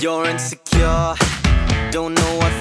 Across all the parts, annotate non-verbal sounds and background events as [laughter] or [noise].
You're insecure, don't know what.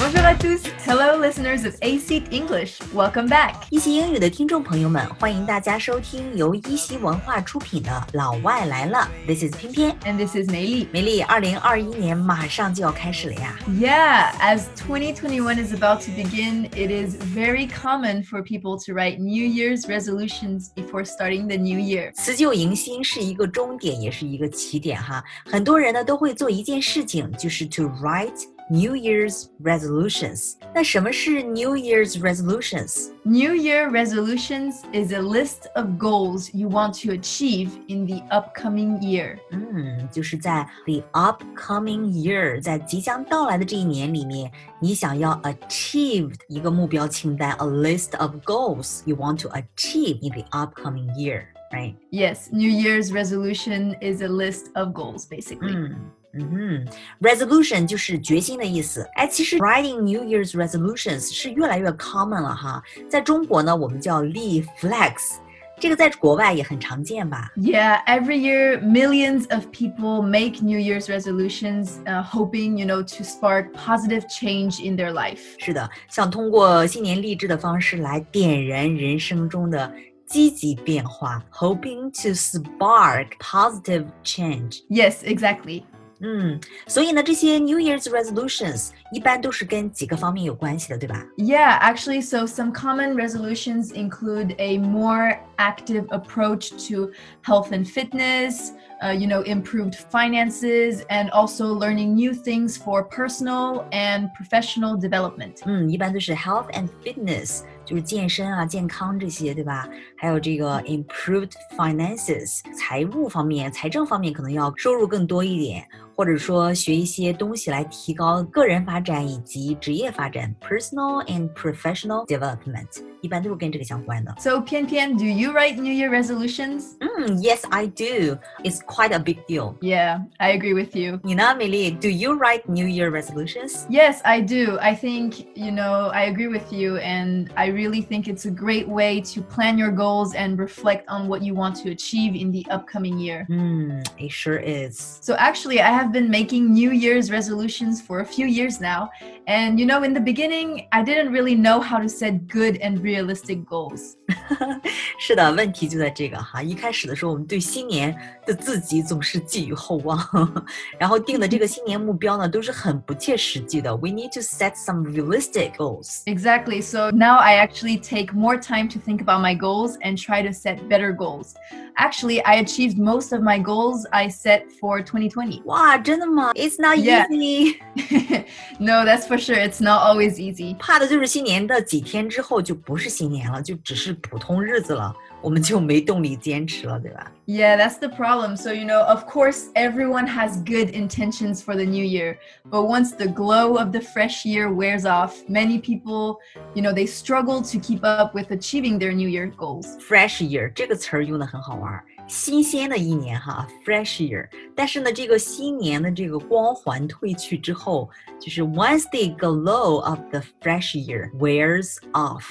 Bonjour à tous, hello listeners of AC English, welcome back. 一席英语的听众朋友们，欢迎大家收听由一席文化出品的《老外来了》。This is 翩翩，and this is 梅莉。梅莉，二零二一年马上就要开始了呀。Yeah, as 2021 is about to begin, it is very common for people to write New Year's resolutions before starting the new year. 辞旧迎新是一个终点，也是一个起点哈。很多人呢都会做一件事情，就是 to write。New Year's resolutions。那什么是 New Year's resolutions？ New Year resolutions is a list of goals you want to achieve in the upcoming year. 嗯，就是在 the upcoming year，在即将到来的这一年里面，你想要 achieve 一个目标清单，a list of goals you want to achieve in the upcoming year。Right？ Yes, New Year's resolution is a list of goals, basically. 嗯 嗯哼，resolution 就是决心的意思。哎，其实 writing New Year's resolutions 是越来越 common 了哈。在中国呢，我们叫立 flags，这个在国外也很常见吧？Yeah, every year millions of people make New Year's resolutions, uh, hoping you know to spark positive change in their life. 是的，想通过新年立志的方式来点燃人生中的。积极变化, hoping to spark positive change. Yes, exactly. 嗯，所以呢，这些 New Year's resolutions 一般都是跟几个方面有关系的，对吧？ Yeah, actually, so some common resolutions include a more active approach to health and fitness, uh, you know, improved finances, and also learning new things for personal and professional development. 嗯，一般都是 health and fitness，就是健身啊、健康这些，对吧？还有这个 improved finances，财务方面、财政方面可能要收入更多一点， 或者说学一些东西来提高个人发展以及职业发展 （personal and professional development），一般都是跟这个相关的。So Pian Pian, do you write New Year resolutions? yes，I do. It's quite a big deal. Yeah, I agree with you. 你呢，梅莉？Do you write New Year resolutions? Yes, I do. I think you know I agree with you, and I really think it's a great way to plan your goals and reflect on what you want to achieve in the upcoming year. Hmm，it sure is. So actually, I have been making New Year's resolutions for a few years now. And, you know, in the beginning, I didn't really know how to set good and realistic goals. [laughs] 是的，问题就在这个哈。一开始的时候，我们对新年的自己总是寄予厚望，然后定的这个新年目标呢，都是很不切实际的。We need [laughs] [laughs] to set some realistic goals. Exactly. So now I actually take more time to think about my goals and try to set better goals. Actually, I achieved most of my goals I set for 2020. 哇， 真的吗？It's not easy. no, that's for sure. It's not always easy. 怕的就是新年的几天之后就不是新年了，就只是普通日子了，我们就没动力坚持了，对吧？ Yeah, that's the problem. So, you know, of course, everyone has good intentions for the new year. But once the glow of the fresh year wears off, many people, you know, they struggle to keep up with achieving their new year goals. Fresh year 这个词儿用的很好玩儿，新鲜的一年哈，fresh year。但是呢，这个新年的这个光环褪去之后，就是 once the glow of the fresh year wears off。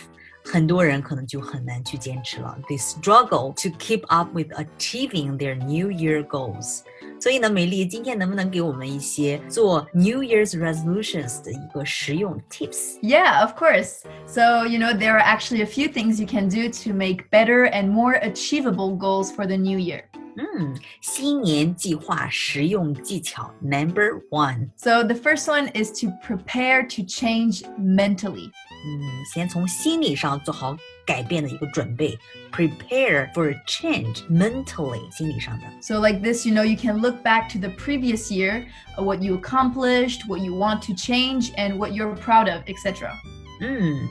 很多人可能就很难去坚持了。They struggle to keep up with achieving their New Year goals。所以呢，梅莉今天能不能给我们一些做 New Year's resolutions 的一个实用 tips? Yeah, of course. So you know there are actually a few things you can do to make better and more achievable goals for the new year. Hmm, 嗯，新年计划实用技巧 number one. So the first one is to prepare to change mentally. 嗯，先从心理上做好改变的一个准备，prepare for a change mentally，心理上的。 So, like this, you know, you can look back to the previous year, uh, what you accomplished, what you want to change, and what you're proud of, etc. 嗯，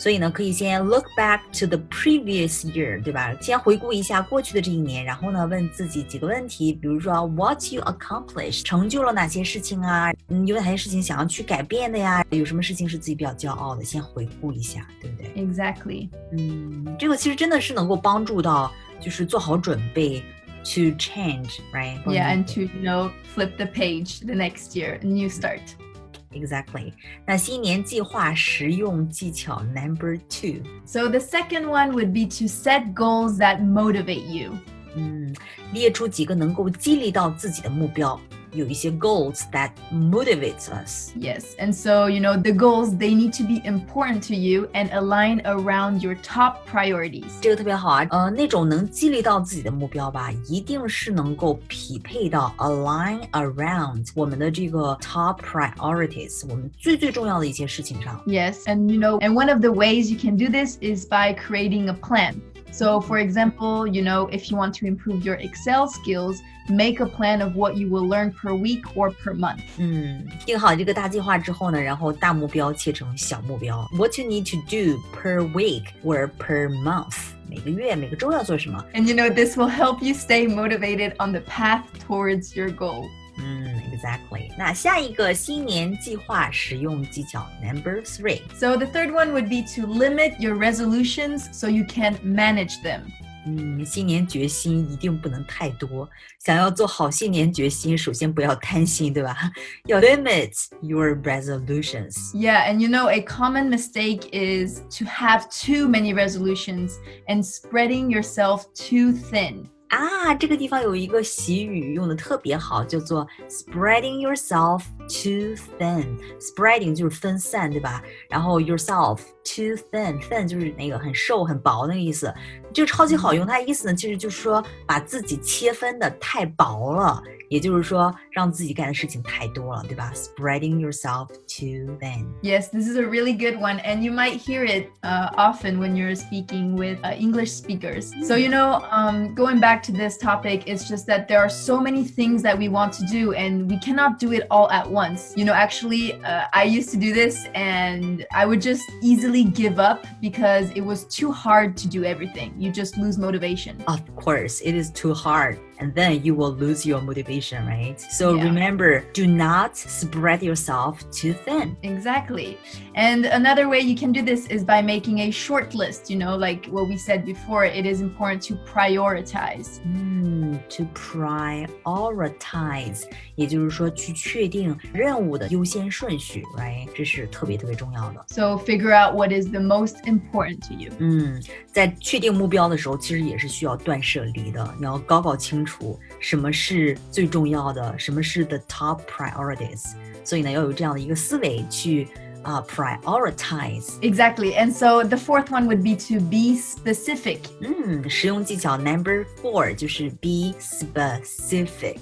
所以呢，可以先 look back to the previous year，对吧？先回顾一下过去的这一年，然后呢，问自己几个问题，比如说 what you accomplished，成就了哪些事情啊？嗯，有哪些事情想要去改变的呀？有什么事情是自己比较骄傲的？先回顾一下，对不对？ Exactly. 嗯，这个其实真的是能够帮助到，就是做好准备 to change，right？ Yeah, and to, you know, flip the page the next year, a new start. Exactly。那新年计划实用技巧 Number two， So, the second one would be to set goals that motivate you. 嗯，列出几个能够激励到自己的目标 有一些 goals that motivates us。 Yes, and so, you know, the goals, they need to be important to you and align around your top priorities. 这个特别好啊，呃，那种能激励到自己的目标吧，一定是能够匹配到 align around 我们的这个 top priorities，我们最最重要的一些事情上。 Yes, and you know, and one of the ways you can do this is by creating a plan. So, for example, you know, if you want to improve your Excel skills, make a plan of what you will learn per week or per month. 嗯，定好这个大计划之后呢，然后大目标切成小目标。What you need to do per week or per month？每个月、每个周要做什么？ And you know, this will help you stay motivated on the path towards your goal. 嗯 ，exactly。那下一个新年计划实用技巧 number three。 So, the third one would be to limit your resolutions so you can manage them. 嗯，新年决心一定不能太多。想要做好新年决心，首先不要贪心，对吧？要 [laughs] limit your resolutions。 Yeah, and you know, a common mistake is to have too many resolutions and spreading yourself too thin. 啊，这个地方有一个习语用的特别好，叫做 spreading yourself too thin。spreading 就是分散，对吧？然后 yourself too thin，thin 就是那个很瘦很薄那个意思。这个超级好用，它的意思呢，其实就是说把自己切分的太薄了，也就是说让自己干的事情太多了，对吧？spreading yourself too thin。 Yes, this is a really good one, and you might hear it uh, often when you're speaking with uh, English speakers. So, you know, um, going back to this topic, it's just that there are so many things that we want to do, and we cannot do it all at once. You know, actually, uh, I used to do this, and I would just easily give up because it was too hard to do everything. You just lose motivation. Of course, it is too hard, and then you will lose your motivation, right? So Yeah. remember, do not spread yourself too thin. Exactly. And another way you can do this is by making a short list. You know, like what we said before, it is important to prioritize. 嗯，to prioritize，也就是说去确定任务的优先顺序，right？这是特别特别重要的。 So figure out what is the most important to you. 嗯，在确定目标的时候，其实也是需要断舍离的。你要搞搞清楚 什么是最重要的，什么是 the top priorities。所以呢，要有这样的一个思维去啊、prioritize。 Exactly. And so the fourth one would be to be specific. 嗯，实用技巧 number four 就是 be specific，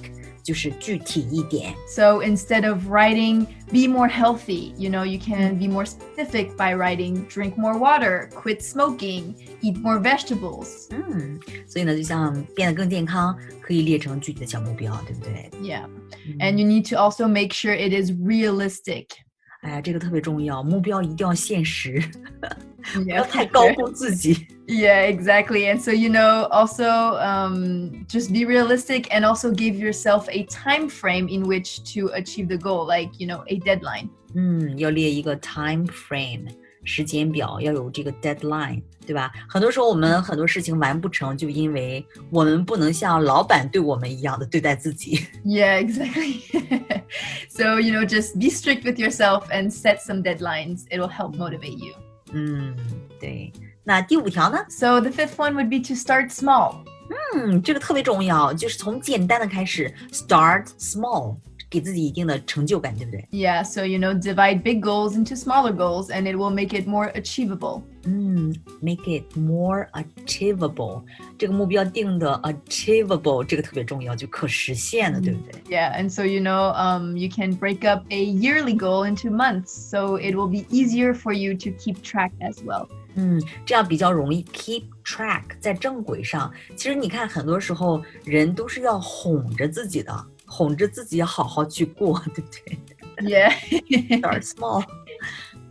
就是具体一点。 So instead of writing, be more healthy, you know, you can be more specific by writing, drink more water, quit smoking, eat more vegetables. 嗯，所以呢，就像变得更健康，可以列成具体的小目标，对不对？ Yeah. 嗯 And you need to also make sure it is realistic. 哎呀，这个特别重要，目标一定要现实，不 Yeah, 要 for 太高 sure. 估自己。 Yeah, [laughs] exactly. And so, you know, also um, just be realistic and also give yourself a time frame in which to achieve the goal, like, you know, a deadline. 嗯，要列一个 time frame 时间表，要有这个 deadline，对吧？很多时候我们很多事情完不成，就因为我们不能像老板对我们一样的对待自己。 Yeah, exactly. [laughs] so, you know, just be strict with yourself and set some deadlines. It'll help motivate you. 嗯，对。那第五条呢？ So, the fifth one would be to start small. 嗯，这个特别重要，就是从简单的开始，start small， 给自己一定的成就感，对不对？ Yeah, so, you know, divide big goals into smaller goals and it will make it more achievable. 嗯，make it more achievable，这个目标定的 achievable，这个特别重要，就可实现的，对不对？ Yeah, and so you know, um, you can break up a yearly goal into months, so it will be easier for you to keep track as well. 嗯，这样比较容易 keep track，在正轨上。其实你看，很多时候人都是要哄着自己的， 哄着自己要好好去过，对不对 Yeah. [laughs] ？Start small。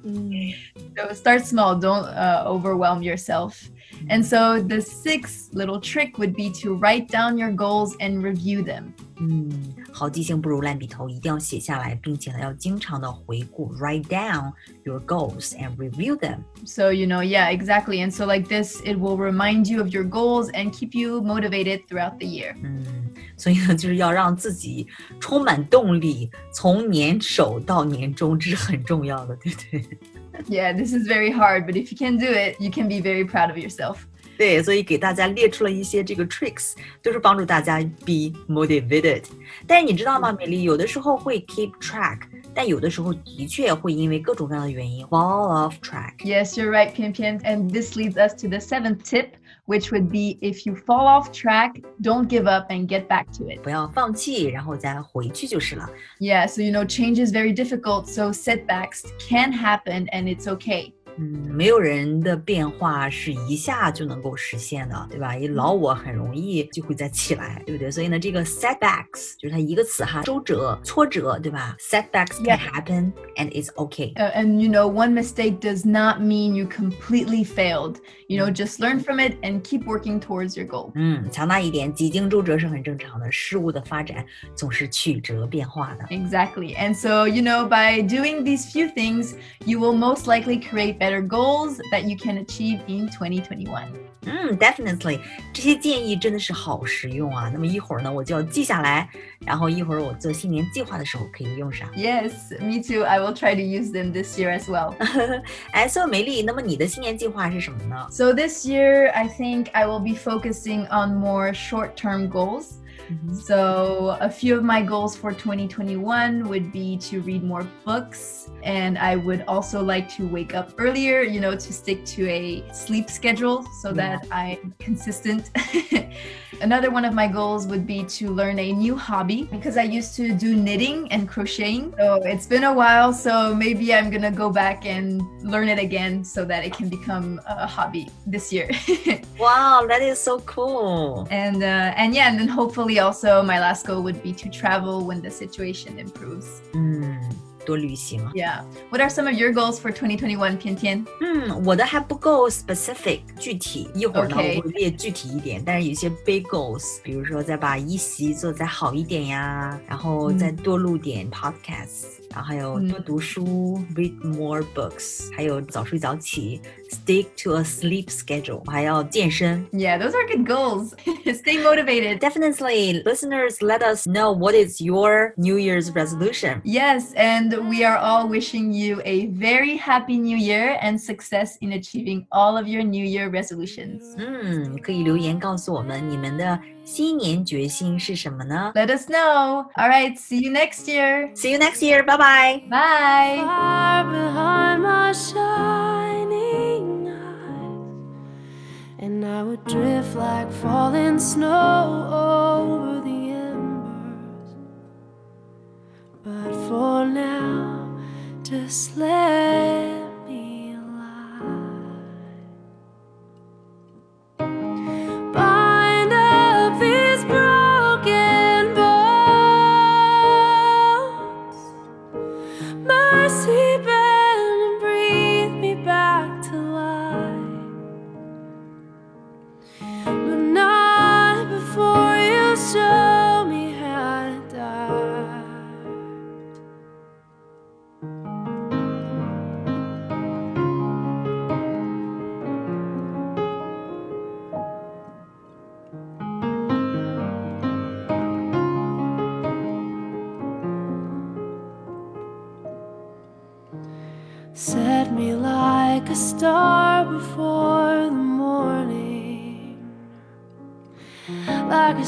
嗯 so start small. Don't uh, overwhelm yourself. And so the sixth little trick would be to write down your goals and review them. 嗯，好记性不如烂笔头，一定要写下来，并且呢，要经常的回顾，write down your goals and review them。 So you know, yeah, exactly. And so like this, it will remind you of your goals and keep you motivated throughout the year. 嗯，所以呢，就是要让自己充满动力，从年首到年终，这是很重要的，对不对？ Yeah, this is very hard, but if you can do it, you can be very proud of yourself. 对，所以给大家列出了一些这个 tricks，就是帮助大家 be motivated。但你知道吗，梅莉有的时候会 keep track。但有的时候的确会因为各种各样的原因 fall off track. Yes, you're right, Pian Pian. And this leads us to the seventh tip, which would be if you fall off track, don't give up and get back to it. 不要放弃，然后再回去就是了. Yeah, so you know, change is very difficult, so setbacks can happen and it's okay. 嗯，没有人的变化是一下就能够实现的，对吧？一老我很容易就会再起来，对不对？所以呢，这个 setbacks 就是它一个词哈，周折、挫折，对吧？Setbacks can Yeah. happen and it's okay。 Uh, and you know, one mistake does not mean you completely failed. You know, just learn from it and keep working towards your goal. 嗯，强大一点，几经周折是很正常的。事物的发展总是曲折变化的。 Exactly. And so, you know, by doing these few things, you will most likely create better goals that you can achieve in 2021. 嗯，definitely，这些建议真的是好实用啊！那么一会儿呢，我就要记下来，然后一会儿我做新年计划的时候可以用上。Yes, mm, me too. I will try to use them this year as well. [laughs] 哎，所以梅莉，那么你的新年计划是什么呢？So this year, I think I will be focusing on more short-term goals. So a few of my goals for 2021 would be to read more books and I would also like to wake up earlier, you know, to stick to a sleep schedule so Yeah. that I'm consistent. [laughs] Another one of my goals would be to learn a new hobby because I used to do knitting and crocheting. So it's been a while, so maybe I'm going to go back and learn it again so that it can become a hobby this year. [laughs] Wow, that is so cool. and uh, and yeah, and then hopefully also my last goal would be to travel when the situation improves. Hmm, 嗯，多旅行。Yeah. What are some of your goals for 2021, 翩翩？嗯，我的还不够 hmm, specific 具体，一会儿呢 Okay. 我会列具体一点。但是有一些 big goals，比如说再把一席做得再好一点呀，然后再多录点 podcast。然后还有多嗯读书、read more books，还有早睡早起，stick to a sleep schedule，还要健身。 Yeah, those are good goals. [laughs] Stay motivated. Definitely, listeners, let us know what is your New Year's resolution. Yes, and we are all wishing you a very happy new year and success in achieving all of your new year resolutions. 嗯，可以留言告诉我们你们的 新年决心是什么呢 Let us know. All right, see you next year. ？See you next year. Bye bye. Bye. far behind my shining eyes, and I would drift like falling snow over the embers. But for now, just let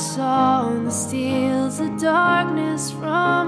A song that steals the darkness from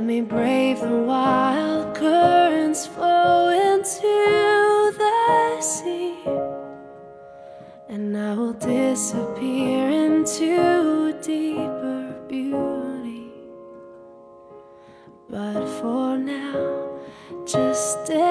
Let me brave the wild currents flow into the sea, and I will disappear into deeper beauty. But for now, just stay.